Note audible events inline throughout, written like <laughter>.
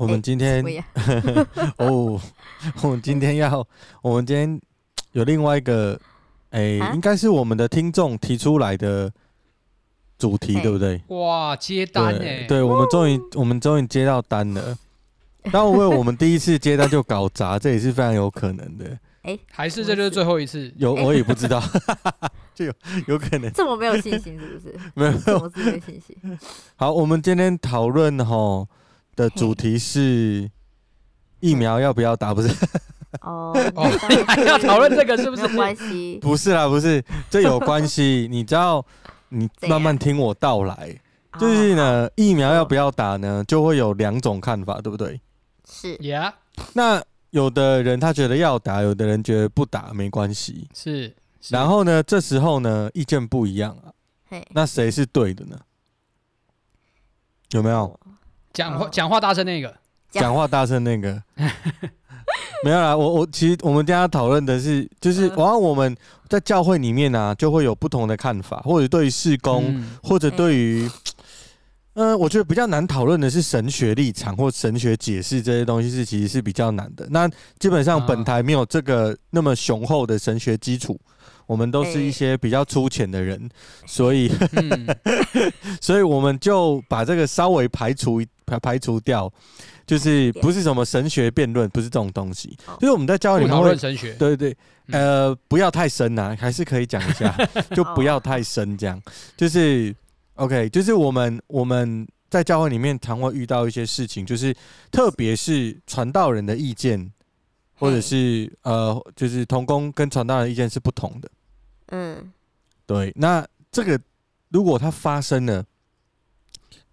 我们今天 <laughs> 哦，我们今天要，我们今天有另外一个，哎、欸，啊、应该是我们的听众提出来的主题，欸、对不对？哇，接单哎、欸！对，我们终于，我们终于接到单了。但我为我们第一次接单就搞砸，这也是非常有可能的。哎，还是这就是最后一次？有我也不知道，<laughs> 就有有可能这么没有信心，是不是？没有，这么没有信心。好，我们今天讨论哈的主题是疫苗要不要打？不是？哦 <laughs> 哦，还要讨论这个是不是关系？不是啦，不是，这有关系。你知道，你慢慢听我道来。就是呢，疫苗要不要打呢？就会有两种看法，对不对？是呀，那有的人他觉得要打，有的人觉得不打没关系。是，然后呢，这时候呢，意见不一样啊。嘿，那谁是对的呢？有没有？讲话讲话大声那个，讲。话大声那个，<laughs> 没有啦。我我其实我们今天讨论的是，就是往往我们在教会里面呢，就会有不同的看法，或者对于事工，或者对于。嗯、呃，我觉得比较难讨论的是神学立场或神学解释这些东西是其实是比较难的。那基本上本台没有这个那么雄厚的神学基础，我们都是一些比较粗浅的人，所以，<laughs> 所以我们就把这个稍微排除排排除掉，就是不是什么神学辩论，不是这种东西。就是我们在教会里面讨论神学，对对，呃，不要太深呐、啊，还是可以讲一下，<laughs> 就不要太深，这样就是。OK，就是我们我们在教会里面常会遇到一些事情，就是特别是传道人的意见，或者是呃，就是同工跟传道人的意见是不同的。嗯，对。那这个如果它发生了，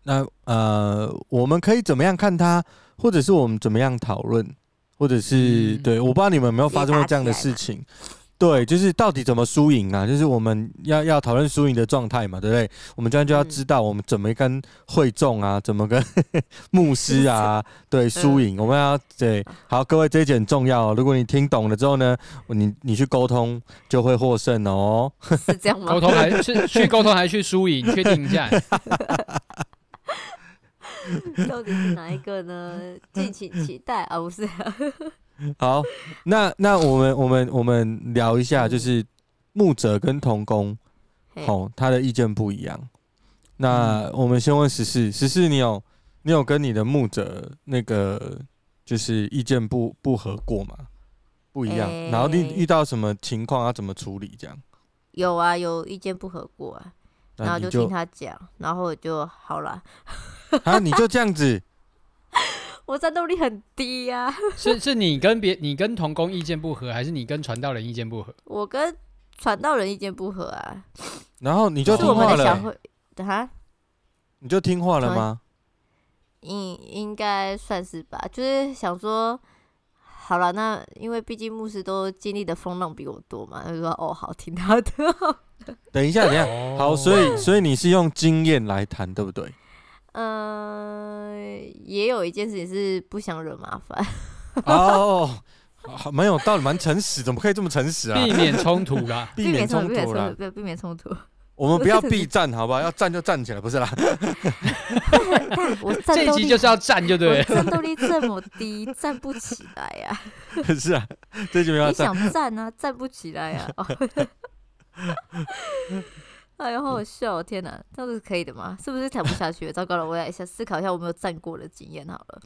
那呃，我们可以怎么样看他，或者是我们怎么样讨论，或者是、嗯、对，我不知道你们有没有发生过这样的事情。对，就是到底怎么输赢啊？就是我们要要讨论输赢的状态嘛，对不对？我们这样就要知道我们怎么跟会众啊，怎么跟 <laughs> 牧师啊，<laughs> 对输赢，我们要对好，各位这一点很重要。如果你听懂了之后呢，你你去沟通就会获胜哦。<laughs> 是这样吗？沟通还是去沟通还是去输赢？确定一下。<laughs> 到底是哪一个呢？敬请期待啊！不是、啊。<laughs> 好，那那我们我们我们聊一下，就是牧者跟童工，好、哦，他的意见不一样。那我们先问十四，十四，你有你有跟你的牧者那个就是意见不不合过吗？不一样，欸、然后你遇到什么情况要怎么处理？这样有啊，有意见不合过啊，然后就听他讲，然后就好了。<laughs> 啊，你就这样子。<laughs> 我战斗力很低呀、啊，是是你跟别你跟同工意见不合，还是你跟传道人意见不合？<laughs> 我跟传道人意见不合啊。然后你就听话了，哈？你就听话了吗？应应该算是吧，就是想说，好了，那因为毕竟牧师都经历的风浪比我多嘛，就说哦，好听他的。<laughs> 等一下，等一下，好，所以所以你是用经验来谈，对不对？嗯、呃，也有一件事情是不想惹麻烦。<laughs> 哦，蛮有道理，蛮诚实，怎么可以这么诚实啊？避免冲突啦，<laughs> 避免冲突啦，不要避免冲突。我们不要避战，好不好？要站就站起来，不是啦。我这一集就是要站，就对了。战斗力这么低，站不起来呀、啊。是啊，这集要站。你想站啊，站不起来呀、啊。<laughs> 哎呦，好好笑、喔！天哪，这样是可以的吗？是不是谈不下去？糟糕了，我来一下思考一下，我没有战过的经验好了。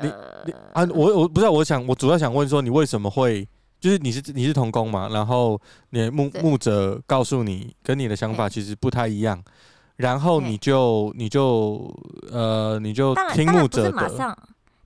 你你啊，我我不知道，我想我主要想问说，你为什么会就是你是你是同工嘛？然后你牧牧者告诉你，跟你的想法其实不太一样，然后你就你就呃你就听牧者的。当然不是马上，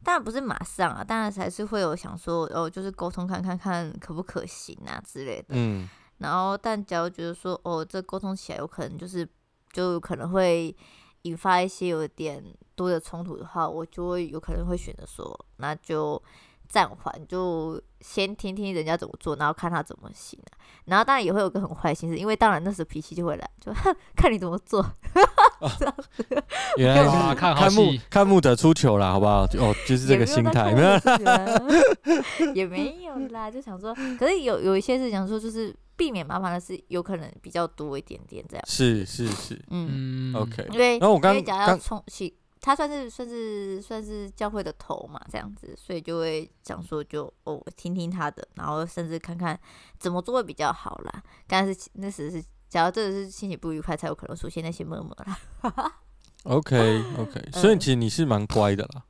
当然不是马上啊，当然还是会有想说哦，就是沟通看看看可不可行啊之类的。嗯。然后，但假如觉得说，哦，这沟通起来有可能就是，就可能会引发一些有点多的冲突的话，我就会有可能会选择说，那就。暂缓，就先听听人家怎么做，然后看他怎么行，啊。然后当然也会有个很坏心思，因为当然那时候脾气就会来，就哼，看你怎么做。<laughs> 哦、<laughs> 原来是看看木看木者出糗啦，好不好？哦，就是这个心态，<laughs> 也没有啦，就想说，可是有有一些是想说，就是避免麻烦的事，有可能比较多一点点这样。是是是，嗯，OK。因为然后我刚刚要冲起。他算是算是算是教会的头嘛，这样子，所以就会讲说就，哦，听听他的，然后甚至看看怎么做会比较好啦。但是那时是，假如真的是心情不愉快，才有可能出现那些闷闷啦。OK OK，所以其实你是蛮乖的啦。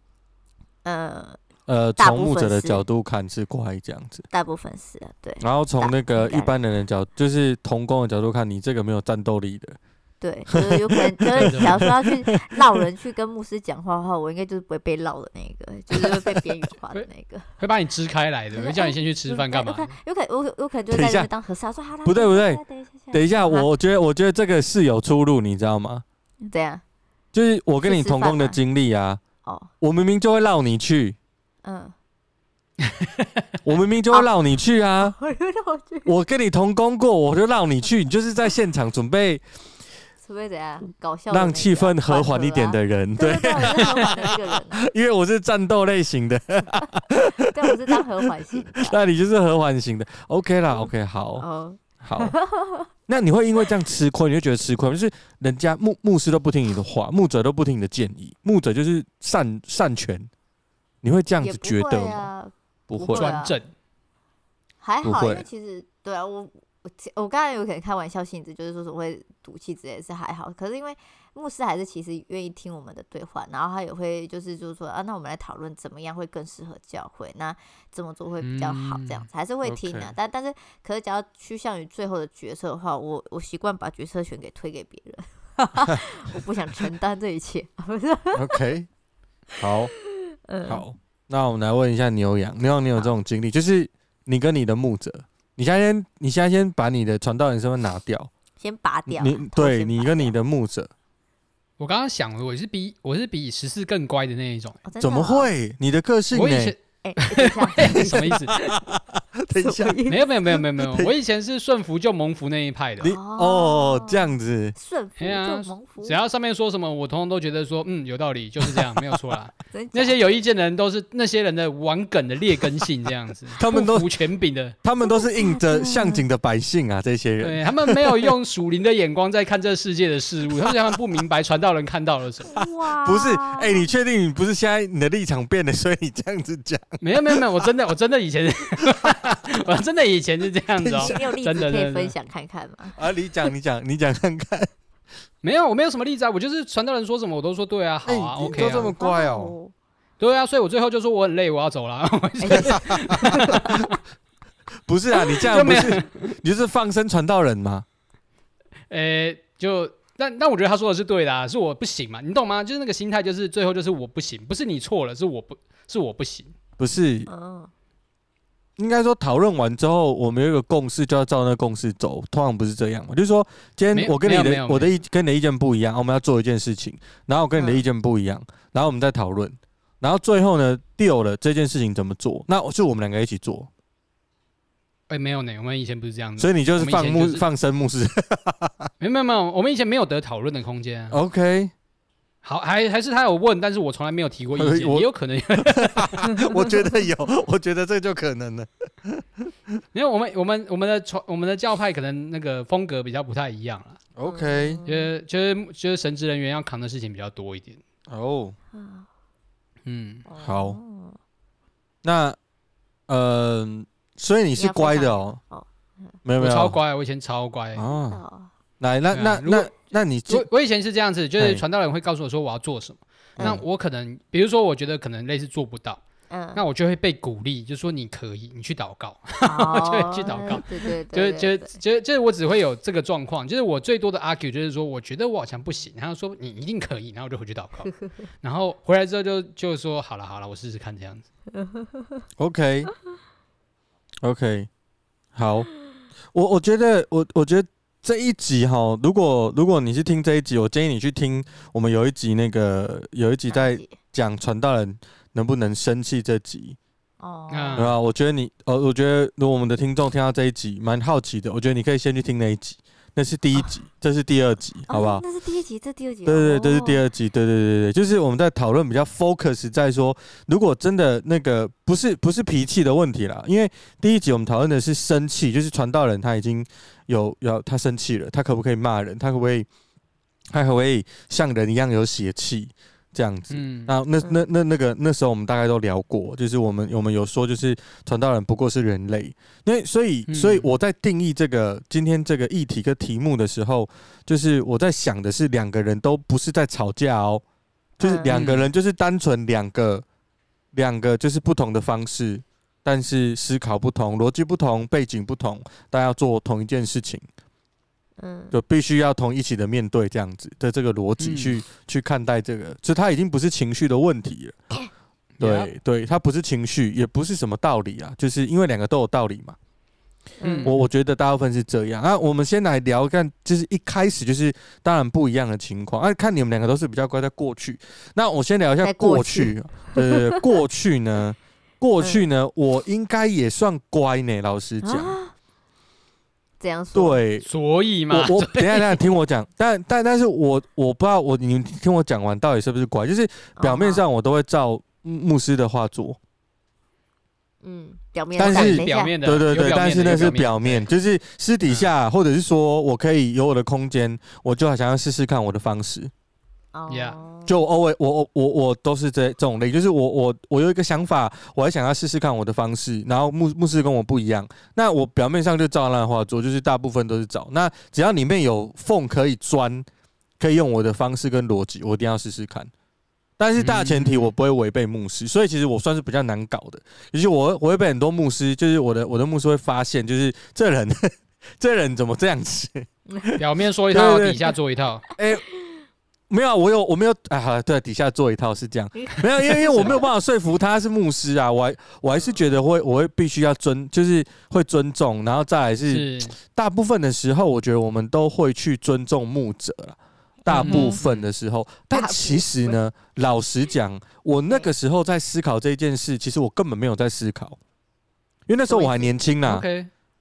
呃呃，从牧者的角度看是乖这样子，大部分是啊，对。然后从那个一般人的角，就是童工的角度看，你这个没有战斗力的。<laughs> 对，就是有可能，就是 <laughs> 假如说要去闹人去跟牧师讲话的话，我应该就是不会被闹的那个，就是会被边缘化的那个，会把你支开来的，<laughs> 会叫你先去吃饭干嘛？有可能，有有可能就在那边当和尚，说好了，不对不对，等一下，我觉得我觉得这个是有出入，你知道吗？对啊，就是我跟你同工的经历啊，哦，我明明就会绕你去，嗯，<laughs> 我明明就会让你去啊，<laughs> 我跟你同工过，我就让你去，你就是在现场准备。除非怎样搞笑，让气氛和缓一点的人，对，对，我是和缓的那个人，因为我是战斗类型的，对，我是当和缓型，那你就是和缓型的，OK 啦，OK，好，好，那你会因为这样吃亏，你会觉得吃亏，就是人家牧牧师都不听你的话，牧者都不听你的建议，牧者就是善善权，你会这样子觉得吗？不会，专政，还好，因为其实对啊，我。我我刚才有可能开玩笑性质，就是说所谓赌气之类是还好，可是因为牧师还是其实愿意听我们的对话，然后他也会就是就是说啊，那我们来讨论怎么样会更适合教会，那怎么做会比较好，这样子还是会听的，啊。但但是可是只要趋向于最后的决策的话，我我习惯把决策权给推给别人，<laughs> 我不想承担这一切。不 <laughs> 是 OK，好，嗯，好，那我们来问一下牛羊，牛羊你有这种经历，就是你跟你的牧者。你现在先，你现在先把你的传道人身份拿掉，先拔掉。你对你跟你的牧者，我刚刚想了，我是比我是比十四更乖的那一种。哦哦、怎么会？你的个性呢？哎，<laughs> <laughs> 什么意思？<laughs> 等一下，没有没有没有没有没有，我以前是顺服就蒙服那一派的。哦，这样子，顺服就蒙福。只要上面说什么，我通通都觉得说，嗯，有道理，就是这样，没有错啦。那些有意见的人都是那些人的玩梗的劣根性，这样子。他们都服权柄的，他们都是印着向井的百姓啊，这些人。对，他们没有用属灵的眼光在看这世界的事物，他们不明白传道人看到了什么。哇，不是，哎，你确定你不是现在你的立场变了，所以你这样子讲？<laughs> 没有没有没有，我真的我真的以前，<laughs> 我真的以前是这样子哦。你有例子可以分享看看吗？啊，你讲你讲你讲看看。没有，我没有什么例子啊，我就是传道人说什么我都说对啊，好啊，OK 啊。都这么乖哦。对啊，所以我最后就说我很累，我要走了。<laughs> 不是啊，你这样不是你就是放生传道人吗？呃，就。但但我觉得他说的是对的，啊，是我不行嘛，你懂吗？就是那个心态，就是最后就是我不行，不是你错了，是我不是我不行，不是。应该说讨论完之后，我们有一个共识，就要照那个共识走。通常不是这样嘛，就是说今天我跟你的我的意跟你的意见不一样，我们要做一件事情，然后我跟你的意见不一样，然后我们再讨论，然后最后呢，deal 了这件事情怎么做，那就我们两个一起做。哎、欸，没有呢，我们以前不是这样子，所以你就是放牧、就是、放生牧师。<laughs> 没有没有没有，我们以前没有得讨论的空间、啊。OK，好，还还是他有问，但是我从来没有提过意见，<laughs> 也有可能。<laughs> 我觉得有，我觉得这就可能了。<laughs> 因为我们我们我们的传我们的教派可能那个风格比较不太一样了。OK，就是就是就是神职人员要扛的事情比较多一点。哦，嗯，好，那嗯。呃所以你是乖的哦，没有没有，超乖，我以前超乖哦。来，那那那那你，我我以前是这样子，就是传道人会告诉我说我要做什么，那我可能，比如说我觉得可能类似做不到，嗯。那我就会被鼓励，就说你可以，你去祷告，<laughs> 就会去祷告，对 <laughs> 对对，就就就就是我只会有这个状况，就是我最多的 argue 就是说我觉得我好像不行，然后说你一定可以，然后我就回去祷告，<laughs> 然后回来之后就就说好了好了，我试试看这样子，OK。OK，好，我我觉得我我觉得这一集哈，如果如果你是听这一集，我建议你去听我们有一集那个有一集在讲传道人能不能生气这集哦，对吧？我觉得你呃，我觉得如果我们的听众听到这一集蛮好奇的，我觉得你可以先去听那一集。那是第一集，啊、这是第二集，好不好？那是第一集，这第二集。对对对，这是第二集。对对对对，就是我们在讨论比较 focus 在说，如果真的那个不是不是脾气的问题啦，因为第一集我们讨论的是生气，就是传道人他已经有要他生气了，他可不可以骂人？他可不可以他可不可以像人一样有血气？这样子，嗯，那那那那那个那时候我们大概都聊过，就是我们我们有说，就是传道人不过是人类，那所以所以我在定义这个今天这个议题跟题目的时候，就是我在想的是两个人都不是在吵架哦，就是两个人就是单纯两个两个就是不同的方式，但是思考不同，逻辑不同，背景不同，但要做同一件事情。嗯，就必须要同一起的面对这样子的这个逻辑去、嗯、去看待这个，所以它已经不是情绪的问题了。<laughs> 对对，它不是情绪，也不是什么道理啊，就是因为两个都有道理嘛。嗯，我我觉得大部分是这样。那我们先来聊看，就是一开始就是当然不一样的情况。啊，看你们两个都是比较乖，在过去。那我先聊一下过去。呃，过去呢，过去呢，我应该也算乖呢，老实讲。啊？这样说？对，所以嘛，我我 <laughs> 等下等下听我讲，但但但是我我不知道我你听我讲完到底是不是乖，就是表面上我都会照牧师的话做，嗯，表面但是表面的对对对，但是那是表面，就是私底下或者是说我可以有我的空间，我就好想要试试看我的方式，哦。就偶尔我我我我都是这这种类，就是我我我有一个想法，我还想要试试看我的方式，然后牧牧师跟我不一样，那我表面上就照那话做，就是大部分都是找，那只要里面有缝可以钻，可以用我的方式跟逻辑，我一定要试试看。但是大前提我不会违背牧师，所以其实我算是比较难搞的，尤其我我会被很多牧师，就是我的我的牧师会发现，就是这人 <laughs> 这人怎么这样子，<laughs> 表面说一套，底下做一套，哎。没有，我有，我没有，哎，好，对，底下做一套是这样，没有，因为因为我没有办法说服他是牧师啊，我还我还是觉得会，我会必须要尊，就是会尊重，然后再来是，是。大部分的时候，我觉得我们都会去尊重牧者了，大部分的时候，嗯、但其实呢，老实讲，我那个时候在思考这件事，其实我根本没有在思考，因为那时候我还年轻呐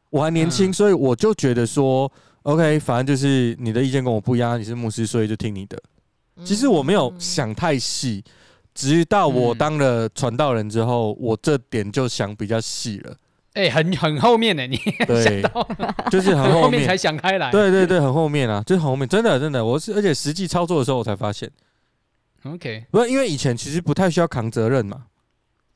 我还年轻，所以我就觉得说，OK，反正就是你的意见跟我不一样，你是牧师，所以就听你的。其实我没有想太细，直到我当了传道人之后，我这点就想比较细了。哎，很很后面呢，你对，<laughs> <laughs> 就是很后面。才想开来。对对对，很后面啊，就是很后面，真的真的，我是而且实际操作的时候我才发现，OK，不是因为以前其实不太需要扛责任嘛，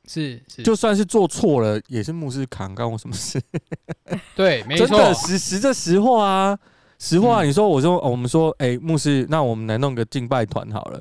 是是，就算是做错了也是牧师扛，干我什么事？<laughs> 对，没错，真的实实这实话啊。实话，你说，我说，我们说，哎，牧师，那我们来弄个敬拜团好了。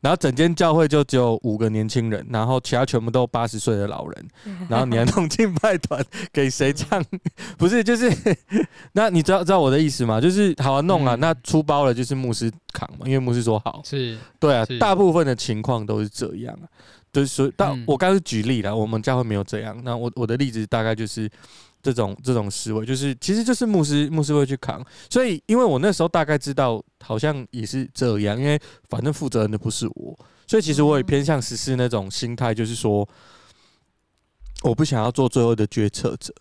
然后整间教会就只有五个年轻人，然后其他全部都八十岁的老人。然后你还弄敬拜团给谁唱？<laughs> 不是，就是，<laughs> 那你知道知道我的意思吗？就是好好弄啊，那出包了就是牧师扛嘛，因为牧师说好。是，对啊，大部分的情况都是这样啊。就是说，但我刚刚是举例了，我们教会没有这样。那我我的例子大概就是。这种这种思维，就是其实就是牧师牧师会去扛，所以因为我那时候大概知道，好像也是这样，因为反正负责任的不是我，所以其实我也偏向实施那种心态，就是说，我不想要做最后的决策者，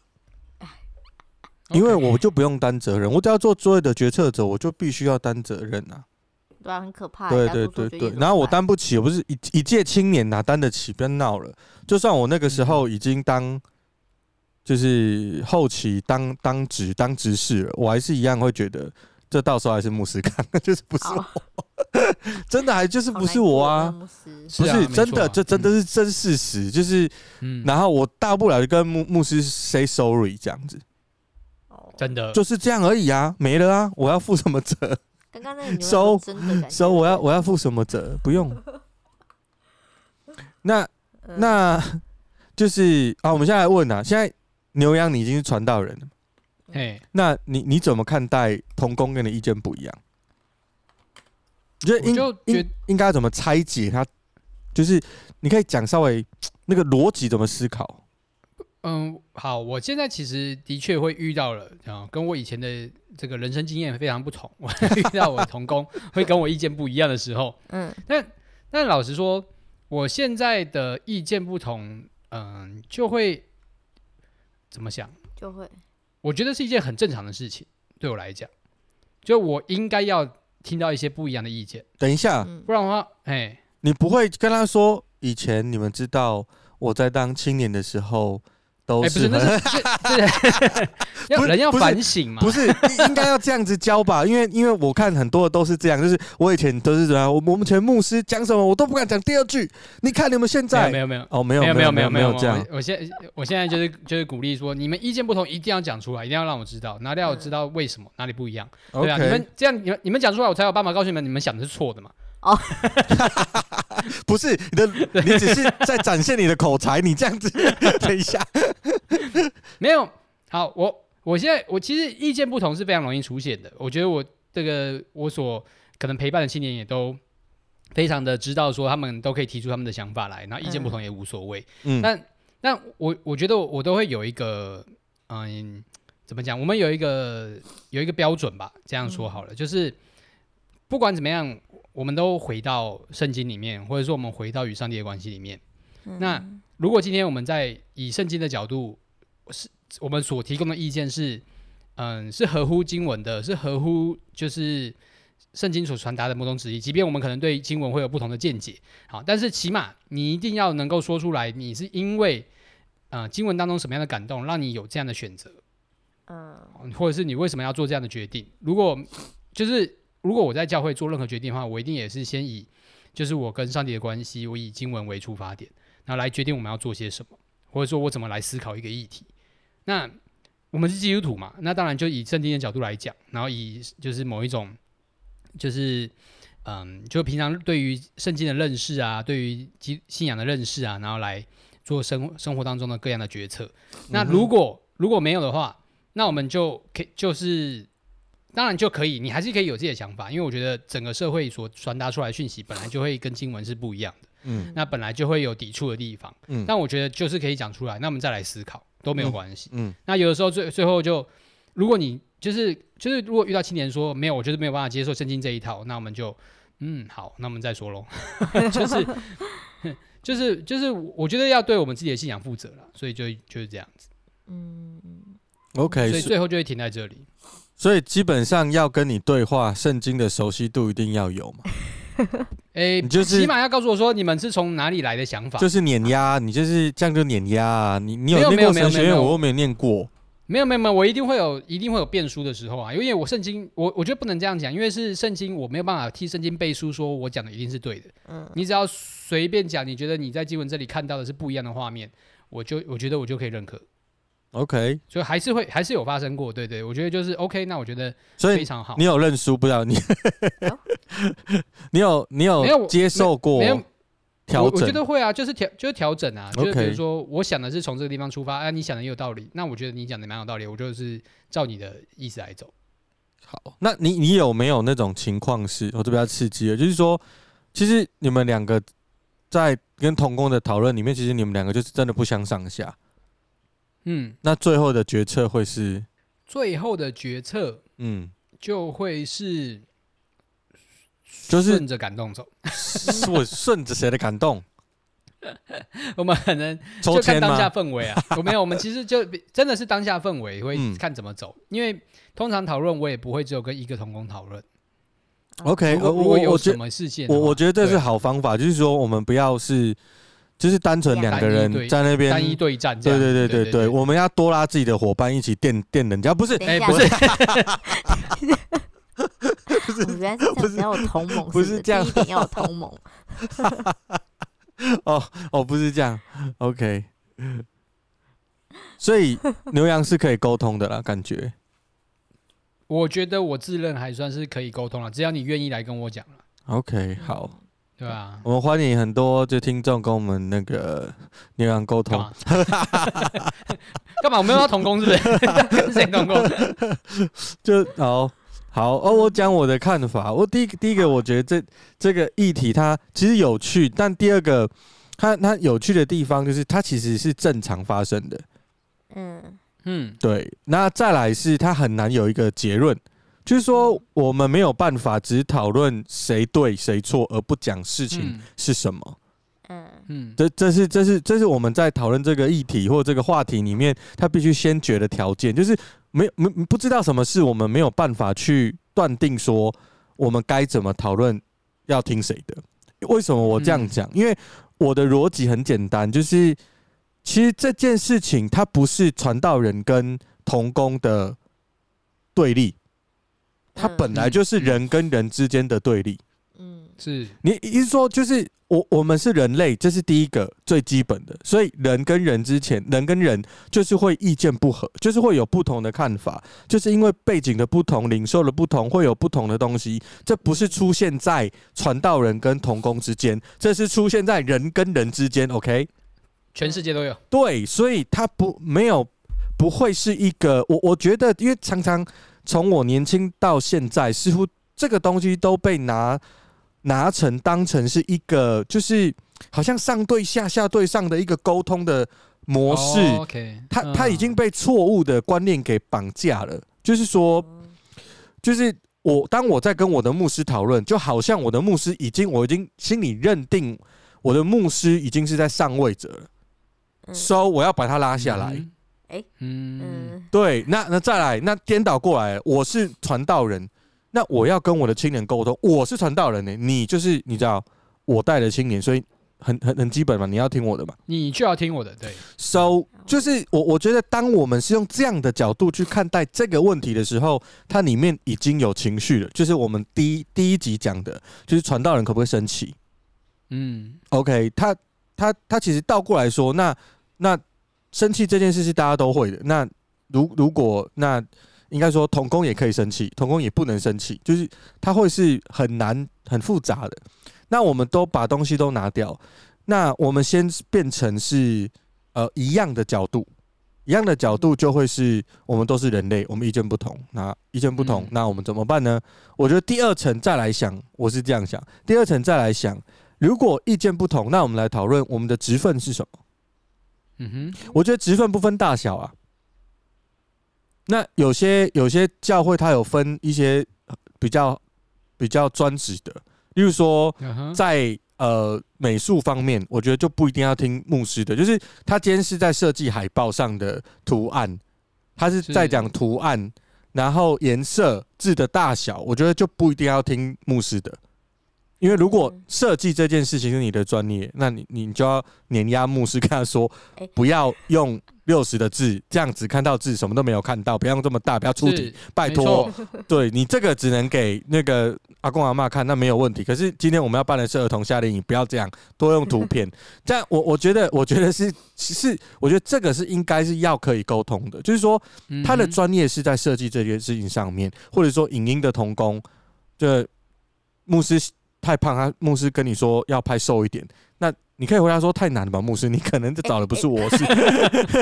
因为我就不用担责任，我只要做最后的决策者，我就必须要担责任呐。对啊，很可怕。对对对对，然后我担不起，我不是一一届青年哪担得起？不要闹了，就算我那个时候已经当。就是后期当当职当执事，我还是一样会觉得，这到时候还是牧师干，<laughs> 就是不是我，<laughs> 真的还就是不是我啊，不是，是真的，这真的是真事实，就是，嗯、然后我大不了就跟牧牧师 say sorry 这样子，真的。就是这样而已啊，没了啊，我要负什么责？刚刚那收收，我要我要负什么责？不用，<laughs> 那那就是啊，我们现在来问啊，现在。牛羊，你已经是传道人了，哎，那你你怎么看待同工跟你意见不一样？你觉得应应应该怎么拆解他？就是你可以讲稍微 <tsk> 那个逻辑怎么思考？嗯，好，我现在其实的确会遇到了啊，跟我以前的这个人生经验非常不同。<laughs> 我遇到我的同工会跟我意见不一样的时候，嗯，但但老实说，我现在的意见不同，嗯，就会怎么想？就会，我觉得是一件很正常的事情，对我来讲，就我应该要听到一些不一样的意见。等一下，不然的话，哎，你不会跟他说，以前你们知道我在当青年的时候。哎，欸、不是，那是 <laughs> 要人要反省嘛？不是，应该要这样子教吧？因为因为我看很多的都是这样，就是我以前都是这样，我我们全牧师讲什么我都不敢讲第二句。你看你们现在没有没有哦没有没有没有没有没有这样。我现我现在就是就是鼓励说，你们意见不同一定要讲出来，一定要让我知道，哪里要我知道为什么哪里不一样。对啊，你们这样你们你们讲出来，我才有办法告诉你们，你们想的是错的嘛。哦，<laughs> 不是你的，你只是在展现你的口才。你这样子，<laughs> 等一下，<laughs> 没有好。我我现在我其实意见不同是非常容易出现的。我觉得我这个我所可能陪伴的青年也都非常的知道，说他们都可以提出他们的想法来，那意见不同也无所谓。嗯，但但我我觉得我都会有一个嗯，怎么讲？我们有一个有一个标准吧。这样说好了，嗯、就是不管怎么样。我们都回到圣经里面，或者说我们回到与上帝的关系里面。嗯、那如果今天我们在以圣经的角度，是我们所提供的意见是，嗯，是合乎经文的，是合乎就是圣经所传达的某种旨意。即便我们可能对经文会有不同的见解，好，但是起码你一定要能够说出来，你是因为啊、呃、经文当中什么样的感动，让你有这样的选择，嗯，或者是你为什么要做这样的决定？如果就是。如果我在教会做任何决定的话，我一定也是先以就是我跟上帝的关系，我以经文为出发点，然后来决定我们要做些什么，或者说我怎么来思考一个议题。那我们是基督徒嘛，那当然就以圣经的角度来讲，然后以就是某一种就是嗯，就平常对于圣经的认识啊，对于基信仰的认识啊，然后来做生生活当中的各样的决策。那如果如果没有的话，那我们就可以就是。当然就可以，你还是可以有自己的想法，因为我觉得整个社会所传达出来讯息本来就会跟经文是不一样的，嗯，那本来就会有抵触的地方，嗯，但我觉得就是可以讲出来，那我们再来思考都没有关系，嗯，嗯，那有的时候最最后就，如果你就是就是如果遇到青年说没有，我觉得没有办法接受圣经这一套，那我们就，嗯，好，那我们再说喽，<laughs> 就是就是就是我觉得要对我们自己的信仰负责了，所以就就是这样子，嗯，OK，所以最后就会停在这里。所以基本上要跟你对话，圣经的熟悉度一定要有嘛？<laughs> 诶、欸，你就是起码要告诉我说你们是从哪里来的想法，就是碾压，你就是这样就碾压啊！你你有念过神学院，我又没有念过，没有没有没有，我一定会有一定会有变书的时候啊！因为我圣经，我我觉得不能这样讲，因为是圣经，我没有办法替圣经背书，说我讲的一定是对的。嗯，你只要随便讲，你觉得你在经文这里看到的是不一样的画面，我就我觉得我就可以认可。OK，所以还是会还是有发生过，对对，我觉得就是 OK，那我觉得非常好。你有认输，不知道你，你有你有接受过？没有调整？我觉得会啊，就是调就是调整啊，就是比如说我想的是从这个地方出发，哎，你想的也有道理，那我觉得你讲的蛮有道理，我就是照你的意思来走。好，那你你有没有那种情况是，我这边要刺激了，就是说，其实你们两个在跟童工的讨论里面，其实你们两个就是真的不相上下。嗯，那最后的决策会是？最后的决策，嗯，就会是，就是顺着感动走。我顺着谁的感动？<laughs> 我们可能就看当下氛围啊。<laughs> 我没有，我们其实就真的是当下氛围会看怎么走。嗯、因为通常讨论，我也不会只有跟一个同工讨论。OK，如果有什么事件，我我觉得这是好方法，就是说我们不要是。就是单纯两个人在那边单一对战，对对对对对，我们要多拉自己的伙伴一起电电人家，不是，哎，不是，不是，原来是。这样，要有同盟，不是这样，一点要有同盟。<laughs> 哦哦，不是这样，OK。所以牛羊是可以沟通的啦，感觉。我觉得我自认还算是可以沟通了，只要你愿意来跟我讲了。OK，好。对啊，我们欢迎很多就听众跟我们那个牛羊沟通。<laughs> 干嘛？我们要同工是不是？<laughs> 谁同工？<laughs> 就好好哦。我讲我的看法。我第一第一个，我觉得这这个议题它其实有趣，但第二个，它它有趣的地方就是它其实是正常发生的。嗯嗯，对。那再来是它很难有一个结论，就是说我们没有办法只讨论谁对谁错，而不讲事情是什么。嗯嗯，这这是这是这是我们在讨论这个议题或这个话题里面，他必须先决的条件，就是没没不知道什么事，我们没有办法去断定说我们该怎么讨论，要听谁的。为什么我这样讲？因为我的逻辑很简单，就是其实这件事情它不是传道人跟童工的对立，它本来就是人跟人之间的对立。嗯，是你意思说就是。我我们是人类，这是第一个最基本的，所以人跟人之前，人跟人就是会意见不合，就是会有不同的看法，就是因为背景的不同，领受的不同，会有不同的东西。这不是出现在传道人跟童工之间，这是出现在人跟人之间。OK，全世界都有。对，所以他不没有不会是一个我我觉得，因为常常从我年轻到现在，似乎这个东西都被拿。拿成当成是一个，就是好像上对下、下对上的一个沟通的模式。Oh, okay. 他他已经被错误的观念给绑架了。就是说，就是我当我在跟我的牧师讨论，就好像我的牧师已经，我已经心里认定我的牧师已经是在上位者了，所以我要把他拉下来。哎，嗯，对，那那再来，那颠倒过来，我是传道人。那我要跟我的青年沟通，我是传道人呢，你就是你知道我带的青年，所以很很很基本嘛，你要听我的嘛，你就要听我的，对。So 就是我我觉得，当我们是用这样的角度去看待这个问题的时候，它里面已经有情绪了。就是我们第一第一集讲的，就是传道人可不可以生气？嗯，OK，他他他其实倒过来说，那那生气这件事是大家都会的。那如如果那。应该说，童工也可以生气，童工也不能生气，就是他会是很难、很复杂的。那我们都把东西都拿掉，那我们先变成是呃一样的角度，一样的角度就会是我们都是人类，我们意见不同。那意见不同，那我们怎么办呢？我觉得第二层再来想，我是这样想，第二层再来想，如果意见不同，那我们来讨论我们的职分是什么？嗯哼，我觉得职分不分大小啊。那有些有些教会，它有分一些比较比较专职的，例如说在呃美术方面，我觉得就不一定要听牧师的，就是他今天是在设计海报上的图案，他是。在讲图案，然后颜色、字的大小，我觉得就不一定要听牧师的。因为如果设计这件事情是你的专业，那你你就要碾压牧师，跟他说不要用六十的字，这样子看到字什么都没有看到，不要用这么大，不要出题，拜托。对，你这个只能给那个阿公阿妈看，那没有问题。可是今天我们要办的是儿童夏令营，不要这样，多用图片。<laughs> 这样我我觉得我觉得是是，我觉得这个是应该是要可以沟通的，就是说他的专业是在设计这件事情上面，或者说影音的童工，这牧师。太胖，他牧师跟你说要拍瘦一点，那你可以回答说太难了吧，牧师，你可能这找的不是我是，<laughs>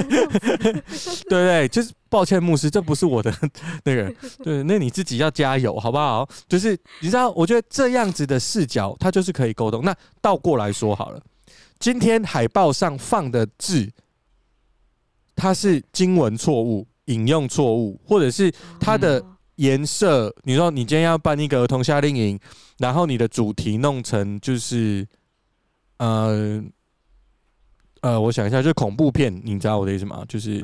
对不对？就是抱歉，牧师，这不是我的那个，对，那你自己要加油，好不好？就是你知道，我觉得这样子的视角，它就是可以沟通。那倒过来说好了，今天海报上放的字，它是经文错误、引用错误，或者是它的。颜色，你说你今天要办一个儿童夏令营，然后你的主题弄成就是，呃，呃，我想一下，就是恐怖片，你知道我的意思吗？就是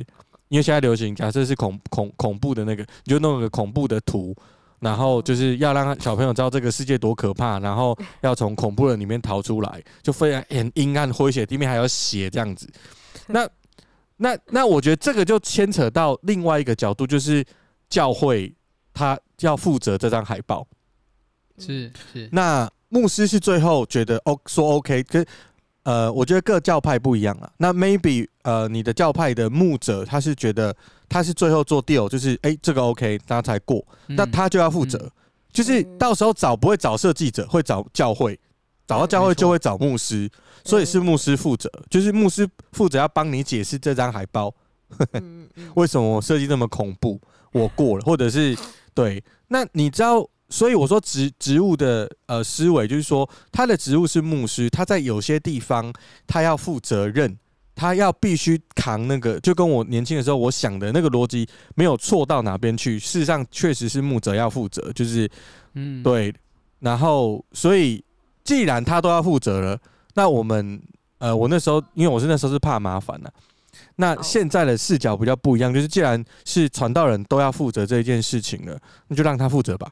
因为现在流行，假设是恐恐恐怖的那个，你就弄个恐怖的图，然后就是要让小朋友知道这个世界多可怕，然后要从恐怖的里面逃出来，就非常很阴暗灰血，地面还有血这样子。那 <laughs> 那那，我觉得这个就牵扯到另外一个角度，就是教会。他要负责这张海报，是是。那牧师是最后觉得 O 说 OK，跟呃，我觉得各教派不一样啊。那 maybe 呃，你的教派的牧者他是觉得他是最后做 deal，就是哎、欸、这个 OK，他才过，那他就要负责，就是到时候找不会找设计者，会找教会，找到教会就会找牧师，所以是牧师负责，就是牧师负责要帮你解释这张海报，<laughs> 为什么我设计这么恐怖，我过了，或者是。对，那你知道，所以我说植植物的呃思维，就是说他的植物是牧师，他在有些地方他要负责任，他要必须扛那个，就跟我年轻的时候我想的那个逻辑没有错到哪边去。事实上，确实是牧者要负责，就是，嗯，对。然后，所以既然他都要负责了，那我们，呃，我那时候因为我是那时候是怕麻烦了。那现在的视角比较不一样，就是既然是传道人都要负责这一件事情了，那就让他负责吧。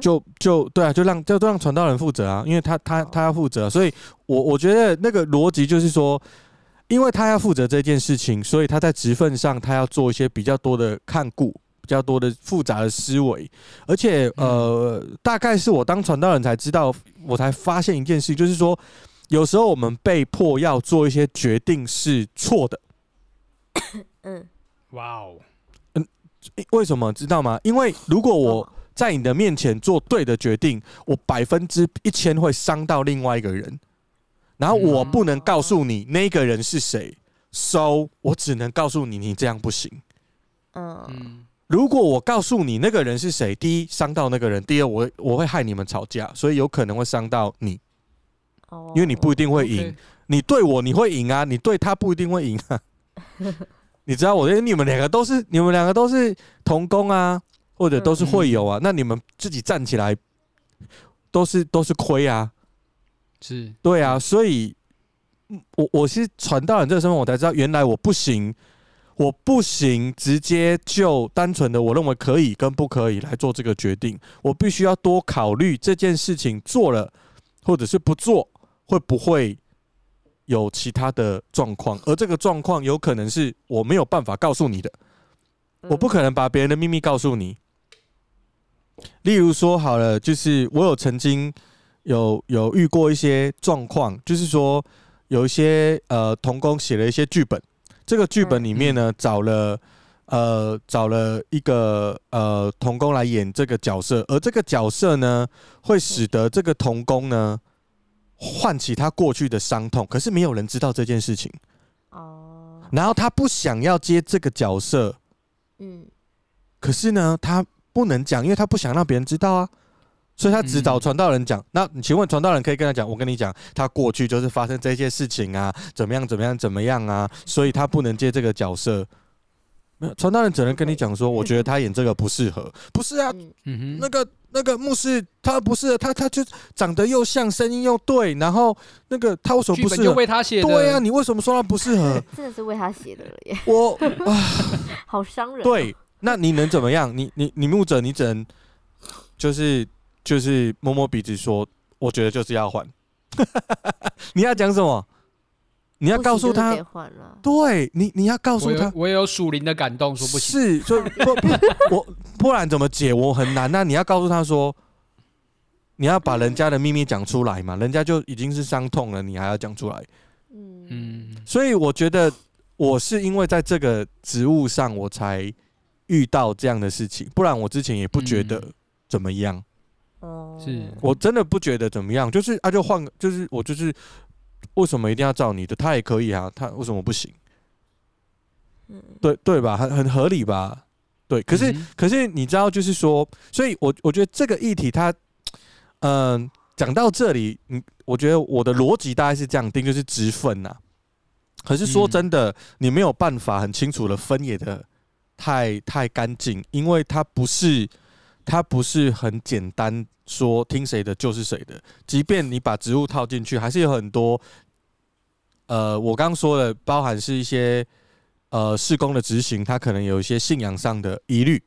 就就对啊，就让就都让传道人负责啊，因为他他他要负责，所以我我觉得那个逻辑就是说，因为他要负责这件事情，所以他在职分上他要做一些比较多的看顾，比较多的复杂的思维，而且呃，大概是我当传道人才知道，我才发现一件事，就是说，有时候我们被迫要做一些决定是错的。<coughs> 嗯，哇哦，嗯，为什么知道吗？因为如果我在你的面前做对的决定，我百分之一千会伤到另外一个人，然后我不能告诉你那个人是谁，so 我只能告诉你你这样不行。嗯，如果我告诉你那个人是谁，第一伤到那个人，第二我我会害你们吵架，所以有可能会伤到你。哦，因为你不一定会赢，你对我你会赢啊，你对他不一定会赢啊。<laughs> 你知道我，因为你们两个都是你们两个都是同工啊。或者都是会友啊，嗯、那你们自己站起来都是都是亏啊，是对啊，所以，我我是传道人这个身份，我才知道原来我不行，我不行，直接就单纯的我认为可以跟不可以来做这个决定，我必须要多考虑这件事情做了或者是不做会不会有其他的状况，而这个状况有可能是我没有办法告诉你的，我不可能把别人的秘密告诉你。例如说好了，就是我有曾经有有遇过一些状况，就是说有一些呃童工写了一些剧本，这个剧本里面呢找了呃找了一个呃童工来演这个角色，而这个角色呢会使得这个童工呢唤起他过去的伤痛，可是没有人知道这件事情哦，然后他不想要接这个角色，嗯，可是呢他。不能讲，因为他不想让别人知道啊，所以他只找传道人讲。嗯、那你请问传道人可以跟他讲，我跟你讲，他过去就是发生这些事情啊，怎么样怎么样怎么样啊，所以他不能接这个角色。没有，传道人只能跟你讲说，我觉得他演这个不适合。不是啊，嗯哼，那个那个牧师他不是他，他就长得又像，声音又对，然后那个他为什么不适合？就为他写的。对啊，你为什么说他不适合？<laughs> 真的是为他写的了耶。我啊，<laughs> 好伤人。对。那你能怎么样？你你你牧者，你只能就是就是摸摸鼻子说，我觉得就是要换。<laughs> 你要讲什么？你要告诉他，对你你要告诉他，我也有属灵的感动，说不行。是，所以 <laughs> 不不，我不然怎么解？我很难。那你要告诉他说，你要把人家的秘密讲出来嘛？人家就已经是伤痛了，你还要讲出来？嗯，所以我觉得我是因为在这个职务上，我才。遇到这样的事情，不然我之前也不觉得怎么样。哦、嗯，是我真的不觉得怎么样，就是啊，就换，就是我就是为什么一定要照你的？他也可以啊，他为什么不行？嗯，对对吧？很很合理吧？对，可是、嗯、可是你知道，就是说，所以我我觉得这个议题它，嗯、呃，讲到这里，嗯，我觉得我的逻辑大概是这样定，就是直分呐。可是说真的，嗯、你没有办法很清楚的分野的。太太干净，因为它不是，它不是很简单说听谁的就是谁的。即便你把植物套进去，还是有很多，呃，我刚刚说的，包含是一些呃事工的执行，它可能有一些信仰上的疑虑。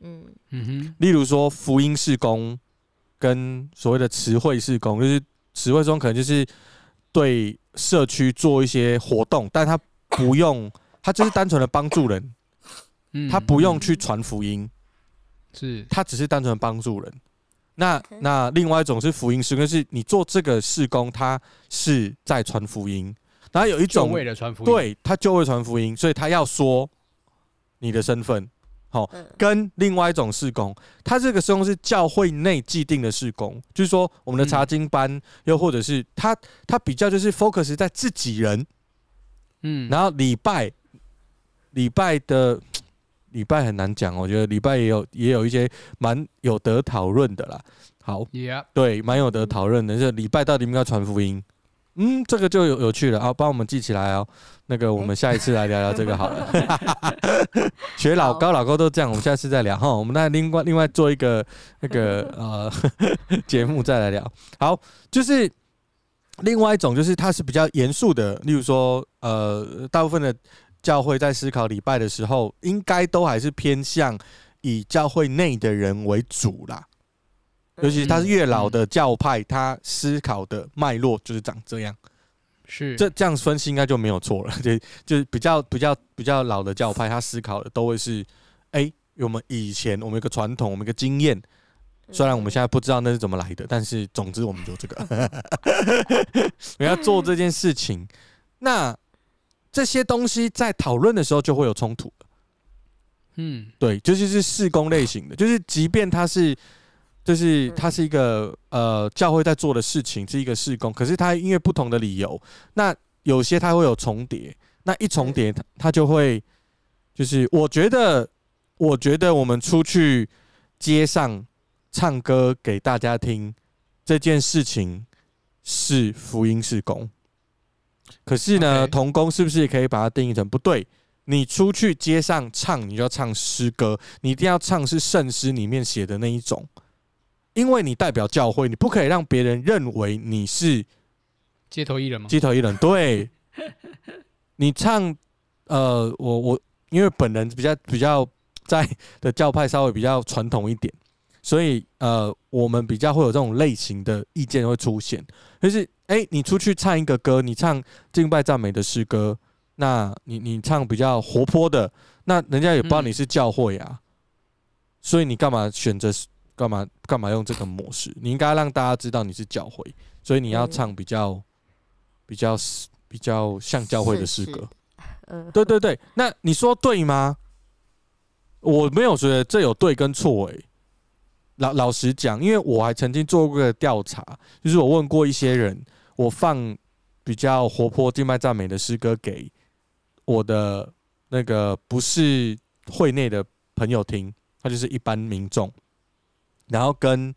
嗯嗯哼，例如说福音事工跟所谓的词汇事工，就是词汇中可能就是对社区做一些活动，但他不用，他就是单纯的帮助人。他不用去传福音，是，他只是单纯帮助人。那那另外一种是福音事工，就是你做这个事工，他是在传福音。然后有一种为了传福音，对，他就会传福音，所以他要说你的身份。好，跟另外一种事工，他这个事工是教会内既定的事工，就是说我们的查经班，又或者是他他比较就是 focus 在自己人，嗯，然后礼拜礼拜的。礼拜很难讲，我觉得礼拜也有也有一些蛮有得讨论的啦。好.对，蛮有得讨论的。这礼拜到底应该传福音？嗯，这个就有有趣了啊，帮我们记起来哦。那个，我们下一次来聊聊这个好了。<laughs> 学老高老高都这样，我们下次再聊哈。我们再另外另外做一个那个 <laughs> 呃 <laughs> 节目再来聊。好，就是另外一种，就是它是比较严肃的，例如说呃，大部分的教会在思考礼拜的时候，应该都还是偏向以教会内的人为主啦。尤其是他是越老的教派，他思考的脉络就是长这样。是，这这样分析应该就没有错了。<laughs> 就就是比较比较比较老的教派，他思考的都会是：哎、欸，我们以前我们有个传统，我们一个经验，虽然我们现在不知道那是怎么来的，但是总之我们就这个，<laughs> <laughs> 我要做这件事情。那这些东西在讨论的时候就会有冲突。嗯，对，就是是事工类型的，就是即便它是。就是它是一个呃教会在做的事情，是一个事工，可是它因为不同的理由，那有些它会有重叠，那一重叠它它就会，就是我觉得我觉得我们出去街上唱歌给大家听这件事情是福音事工，可是呢，童工是不是也可以把它定义成不对？你出去街上唱，你就要唱诗歌，你一定要唱是圣诗里面写的那一种。因为你代表教会，你不可以让别人认为你是街头艺人吗？街头艺人，对。<laughs> 你唱，呃，我我因为本人比较比较在的教派稍微比较传统一点，所以呃，我们比较会有这种类型的意见会出现。就是，哎、欸，你出去唱一个歌，你唱敬拜赞美的诗歌，那你你唱比较活泼的，那人家也不知道你是教会啊，嗯、所以你干嘛选择？干嘛干嘛用这个模式？你应该让大家知道你是教会，所以你要唱比较比较比较像教会的诗歌。对对对，那你说对吗？我没有觉得这有对跟错诶。老老实讲，因为我还曾经做过个调查，就是我问过一些人，我放比较活泼敬拜赞美的诗歌给我的那个不是会内的朋友听，他就是一般民众。然后跟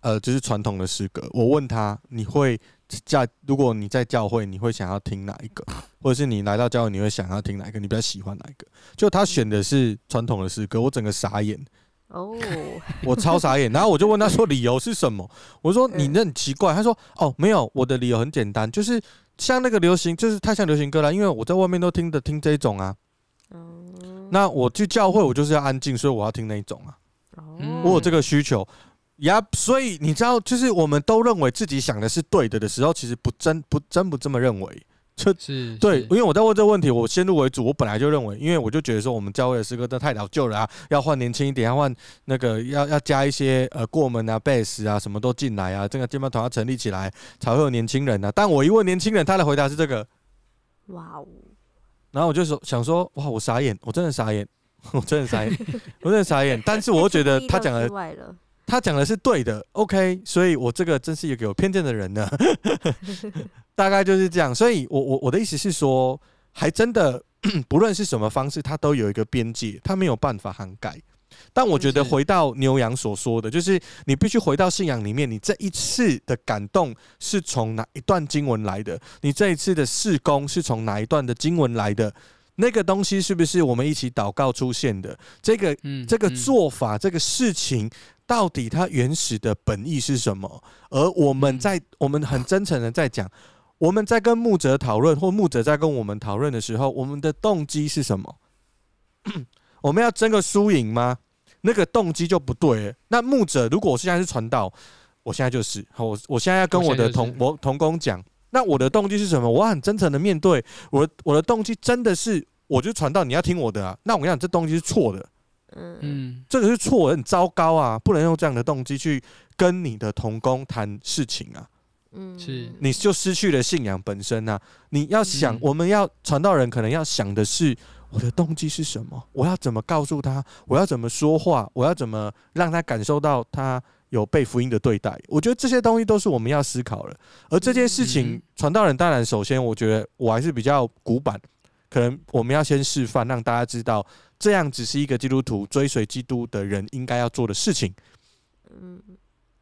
呃，就是传统的诗歌，我问他，你会在如果你在教会，你会想要听哪一个？或者是你来到教会，你会想要听哪一个？你比较喜欢哪一个？就他选的是传统的诗歌，我整个傻眼哦，<laughs> 我超傻眼。然后我就问他说，理由是什么？我说你那很奇怪。他说哦，没有，我的理由很简单，就是像那个流行，就是太像流行歌了，因为我在外面都听的听这种啊。那我去教会，我就是要安静，所以我要听那一种啊。我有这个需求呀所以你知道，就是我们都认为自己想的是对的的时候，其实不真不真不这么认为。是，对，因为我在问这个问题，我先入为主，我本来就认为，因为我就觉得说，我们教会的诗歌都太老旧了啊，要换年轻一点，要换那个要要加一些呃过门啊、贝斯啊，什么都进来啊，这个键盘团要成立起来，才会有年轻人啊。但我一问年轻人，他的回答是这个，哇哦，然后我就说想说，哇，我傻眼，我真的傻眼。我真的傻眼，<laughs> 我真的傻眼。但是我觉得他讲的，他讲的是对的。OK，所以我这个真是一个有偏见的人呢。大概就是这样。所以我我我的意思是说，还真的 <clears throat> 不论是什么方式，它都有一个边界，它没有办法涵盖。但我觉得回到牛羊所说的，就是你必须回到信仰里面，你这一次的感动是从哪一段经文来的？你这一次的事工是从哪一段的经文来的？那个东西是不是我们一起祷告出现的？这个这个做法，这个事情到底它原始的本意是什么？而我们在我们很真诚的在讲，我们在跟牧者讨论，或牧者在跟我们讨论的时候，我们的动机是什么？<clears throat> 我们要争个输赢吗？那个动机就不对。那牧者，如果我现在是传道，我现在就是我，我现在要跟我的同我同工讲。那我的动机是什么？我很真诚的面对我的我的动机，真的是我就传道，你要听我的啊。那我跟你讲，这动机是错的，嗯，这个是错的，很糟糕啊，不能用这样的动机去跟你的同工谈事情啊，嗯，是，你就失去了信仰本身啊。你要想，我们要传道人，可能要想的是我的动机是什么？我要怎么告诉他？我要怎么说话？我要怎么让他感受到他？有被福音的对待，我觉得这些东西都是我们要思考的。而这件事情，传道人当然首先，我觉得我还是比较古板，可能我们要先示范，让大家知道这样只是一个基督徒追随基督的人应该要做的事情。嗯，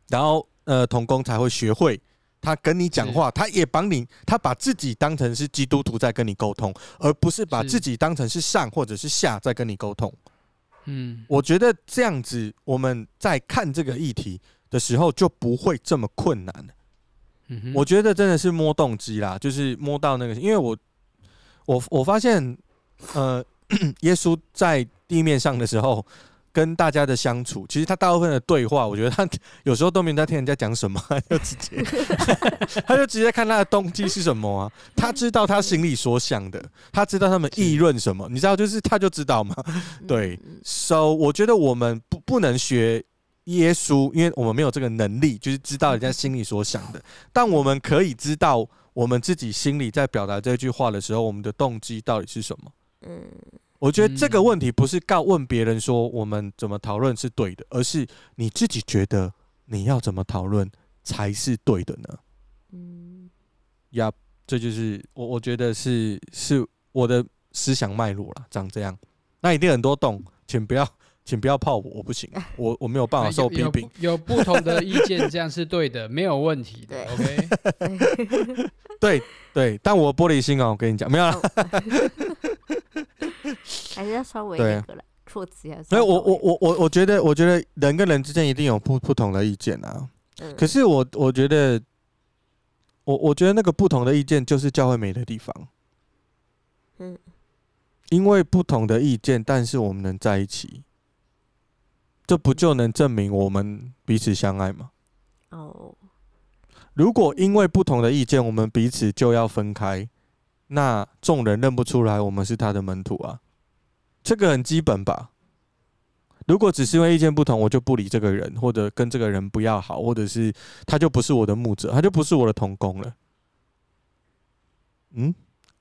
然后呃，童工才会学会他跟你讲话，他也帮你，他把自己当成是基督徒在跟你沟通，而不是把自己当成是上或者是下在跟你沟通。嗯，我觉得这样子，我们在看这个议题的时候就不会这么困难。嗯，我觉得真的是摸动机啦，就是摸到那个，因为我我我发现，呃，<clears throat> 耶稣在地面上的时候。跟大家的相处，其实他大部分的对话，我觉得他 <laughs> 有时候都没在听人家讲什么，<laughs> 他就直接，<laughs> 他就直接看他的动机是什么啊？他知道他心里所想的，他知道他们议论什么，你知道，就是他就知道嘛。对，So 我觉得我们不不能学耶稣，因为我们没有这个能力，就是知道人家心里所想的。但我们可以知道我们自己心里在表达这句话的时候，我们的动机到底是什么。嗯。我觉得这个问题不是告问别人说我们怎么讨论是对的，而是你自己觉得你要怎么讨论才是对的呢？嗯，呀，这就是我我觉得是是我的思想脉络了，长这样。那一定很多洞，请不要请不要泡我，我不行，<laughs> 我我没有办法受批评。有不同的意见，这样是对的，没有问题的。<laughs> OK，对对，但我玻璃心哦，我跟你讲，没有了。<laughs> <laughs> 还是要稍微那个了，措辞要。所以我我我我我觉得，我觉得人跟人之间一定有不不同的意见啊。嗯。可是我我觉得，我我觉得那个不同的意见就是教会美的地方。嗯。因为不同的意见，但是我们能在一起，这不就能证明我们彼此相爱吗？哦。如果因为不同的意见，我们彼此就要分开。那众人认不出来我们是他的门徒啊，这个很基本吧？如果只是因为意见不同，我就不理这个人，或者跟这个人不要好，或者是他就不是我的牧者，他就不是我的同工了。嗯，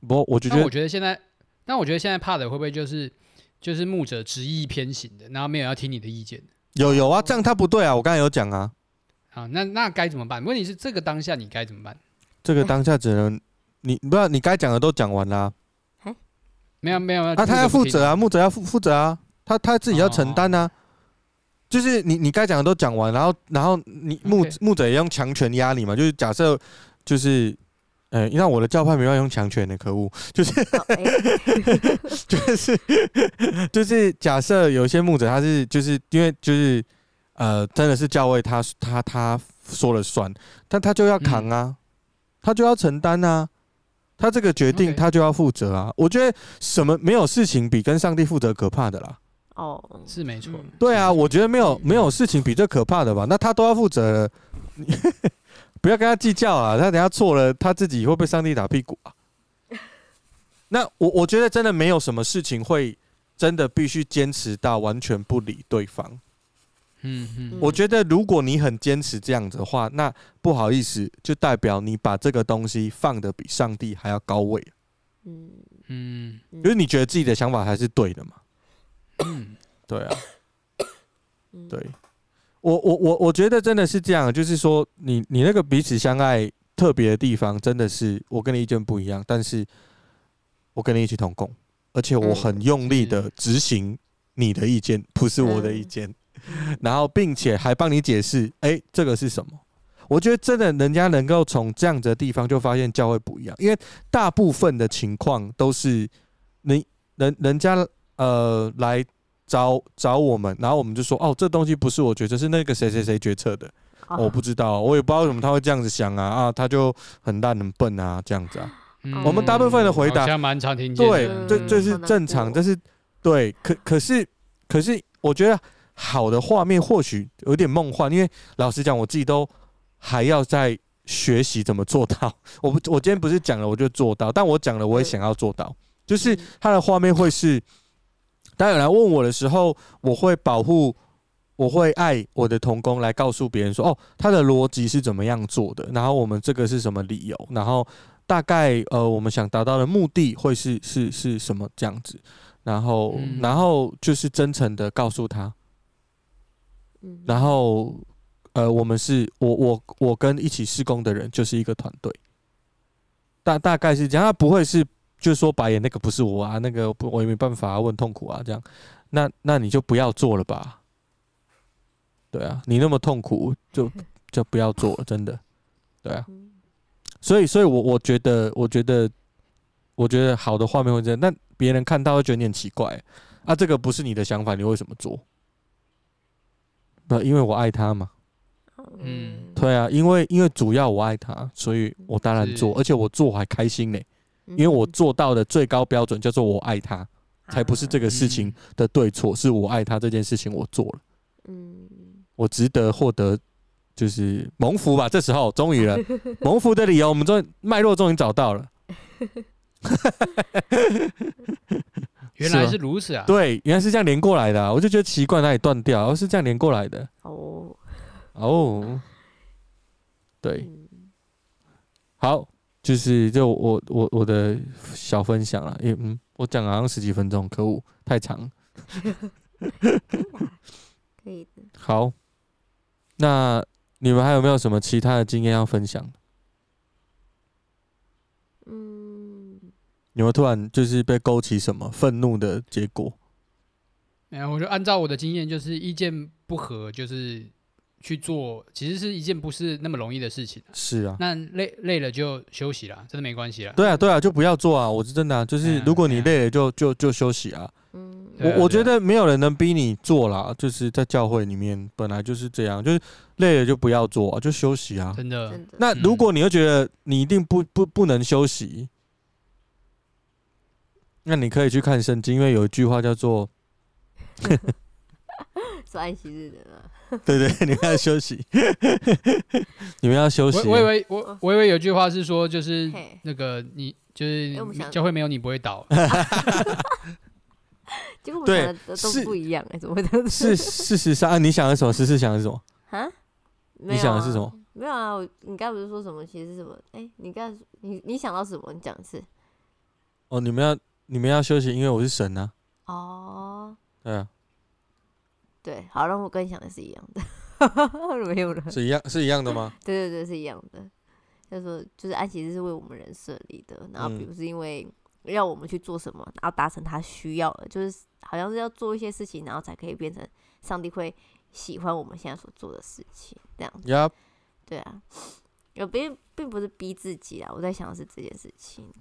不，我觉得，我觉得现在，那我觉得现在怕的会不会就是就是牧者执意偏行的，然后没有要听你的意见？有有啊，这样他不对啊，我刚才有讲啊。好，那那该怎么办？问题是这个当下你该怎么办？这个当下只能。你不要，你该讲的都讲完了。没有没有，啊他要负责啊，牧者要负负责啊，他他自己要承担啊。就是你你该讲的都讲完，然后然后你牧牧者也用强权压你嘛。就是假设就是，呃，因为我的教派没办法用强权的，可恶。就是 <laughs> 就是就是假设有些牧者他是就是因为就是呃真的是教会他他他说了算，但他就要扛啊，他就要承担啊。他这个决定，他就要负责啊我觉得什么没有事情比跟上帝负责可怕的啦。哦，是没错。对啊，我觉得没有没有事情比这可怕的吧？那他都要负责了，<laughs> 不要跟他计较啊！他等下错了，他自己会被上帝打屁股啊？<laughs> 那我我觉得真的没有什么事情会真的必须坚持到完全不理对方。嗯嗯，我觉得如果你很坚持这样子的话，那不好意思，就代表你把这个东西放得比上帝还要高位。嗯嗯，因为你觉得自己的想法还是对的嘛。嗯，对啊。对，我我我我觉得真的是这样，就是说你你那个彼此相爱特别的地方，真的是我跟你意见不一样，但是我跟你一起同工，而且我很用力的执行你的意见，不是我的意见。<laughs> 然后，并且还帮你解释，哎、欸，这个是什么？我觉得真的，人家能够从这样子的地方就发现教会不一样，因为大部分的情况都是你人人家呃来找找我们，然后我们就说，哦，这东西不是我决策，是那个谁谁谁决策的，我不知道，我也不知道为什么他会这样子想啊啊，他就很烂很笨啊，这样子啊。嗯、我们大部分的回答，蛮常听见，对，这这是正常，这是对，可可是可是，我觉得。好的画面或许有点梦幻，因为老实讲，我自己都还要在学习怎么做到。<laughs> 我不，我今天不是讲了我就做到，但我讲了我也想要做到。就是他的画面会是，当有人来问我的时候，我会保护，我会爱我的童工来告诉别人说，哦，他的逻辑是怎么样做的，然后我们这个是什么理由，然后大概呃我们想达到的目的会是是是什么这样子，然后然后就是真诚的告诉他。然后，呃，我们是我我我跟一起施工的人就是一个团队，大大概是这样，他不会是就是说白眼那个不是我啊，那个不我也没办法啊，我很痛苦啊，这样，那那你就不要做了吧，对啊，你那么痛苦就就不要做了，真的，对啊，所以，所以我我觉得，我觉得，我觉得好的画面会这样，那别人看到会觉得你很奇怪。啊。这个不是你的想法，你为什么做？那因为我爱他嘛。嗯，对啊，因为因为主要我爱他，所以我当然做，而且我做我还开心呢。因为我做到的最高标准叫做我爱他，才不是这个事情的对错，是我爱他这件事情我做了。嗯，我值得获得。就是蒙福吧，这时候终于了，蒙福的理由我们终于脉络终于找到了，<laughs> 原来是如此啊！对，原来是这样连过来的，啊，我就觉得奇怪，哪里断掉，而是这样连过来的。哦哦，对，好，就是就我我我的小分享了，也嗯，我讲了好像十几分钟，可恶，太长。<laughs> 可以的。好，那。你们还有没有什么其他的经验要分享？你会突然就是被勾起什么愤怒的结果？没有，我就按照我的经验，就是意见不合，就是去做，其实是一件不是那么容易的事情。是啊，那累累了就休息了，真的没关系了。对啊，对啊，就不要做啊！我是真的啊，就是如果你累了就就就休息啊。嗯。我我觉得没有人能逼你做啦，就是在教会里面本来就是这样，就是累了就不要做啊，就休息啊。真的。那如果你又觉得你一定不不不能休息，那你可以去看圣经，因为有一句话叫做 <laughs> “说安息日的”对对，你们要休息，<laughs> 你们要休息。我以为我我以为有句话是说，就是那个你就是教会没有你不会倒。<laughs> 结果我们想的都不一样哎，怎么会？是事实上啊，你想的什么？事实想的什么？啊？你想的是什么？没有啊，你刚不是说什么？其实是什么？哎，你刚你你想到什么？你讲一次。哦，你们要你们要休息，因为我是神啊。哦。对啊。对，好，那我跟你想的是一样的。<laughs> 没有了。是一样是一样的吗？<laughs> 对对对，是一样的。就是说，就是安息日是为我们人设立的，然后比如是因为。要我们去做什么，然后达成他需要的，就是好像是要做一些事情，然后才可以变成上帝会喜欢我们现在所做的事情，这样子。Yep. 对啊，有并并不是逼自己啊，我在想的是这件事情，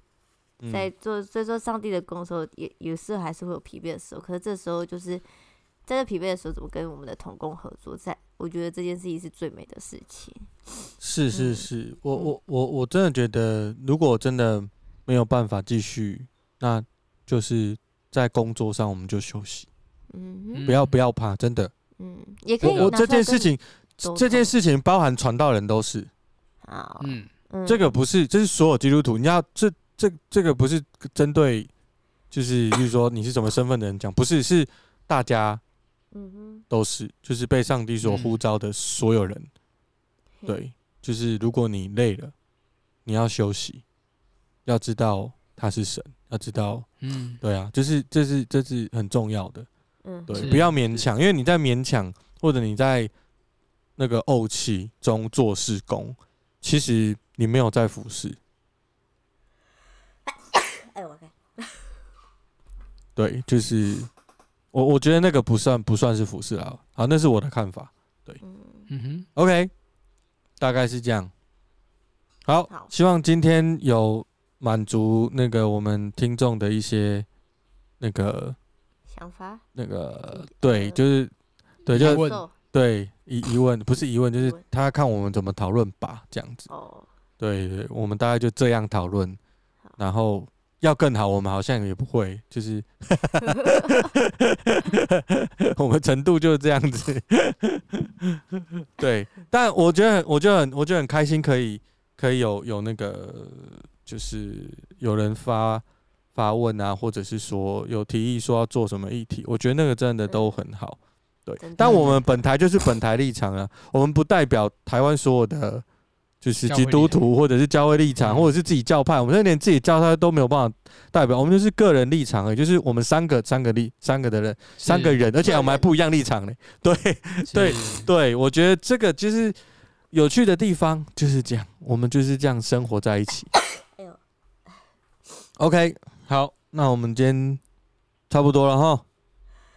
在做所以说上帝的工的时候，也有时候还是会有疲惫的时候，可是这时候就是在这疲惫的时候，怎么跟我们的同工合作，在我觉得这件事情是最美的事情。<laughs> 是是是，嗯、我我我我真的觉得，如果真的。没有办法继续，那就是在工作上我们就休息。嗯，不要不要怕，真的。嗯，也可以。我，我这件事情，这件事情包含传道人都是。好，嗯，这个不是，这是所有基督徒。你要这这这个不是针对，就是就是说你是什么身份的人讲，不是，是大家，嗯哼，都是，就是被上帝所呼召的所有人。对，就是如果你累了，你要休息。要知道他是神，要知道，嗯，对啊，就是这是这是很重要的，嗯，对，不要勉强，因为你在勉强或者你在那个怄气中做事工，其实你没有在服侍。哎呦我天！对，就是我我觉得那个不算不算是服侍啊，好，那是我的看法，对，嗯。哼，OK，大概是这样，好，希望今天有。满足那个我们听众的一些那个想法，那个对，就是对，就问对疑疑问，不是疑问，就是他看我们怎么讨论吧，这样子。哦，对对，我们大概就这样讨论，然后要更好，我们好像也不会，就是 <laughs> 我们程度就是这样子。对，但我觉得，我觉得很，我觉得很开心，可以可以有有那个。就是有人发发问啊，或者是说有提议说要做什么议题，我觉得那个真的都很好。对，但我们本台就是本台立场啊，我们不代表台湾所有的就是基督徒或者是教会立场，或者是自己教派，我们现在连自己教派都没有办法代表，我们就是个人立场而已，就是我们三个三个立三个的人三个人，而且我们还不一样立场呢。对 <laughs> 对对，我觉得这个就是有趣的地方就是这样，我们就是这样生活在一起。OK，好，那我们今天差不多了哈。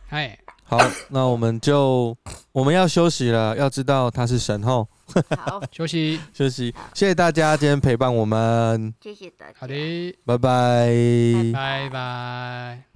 嗨，好，那我们就我们要休息了，要知道他是神后。好，<laughs> 休息。休息，谢谢大家今天陪伴我们，谢谢大家，好的，拜拜，拜拜。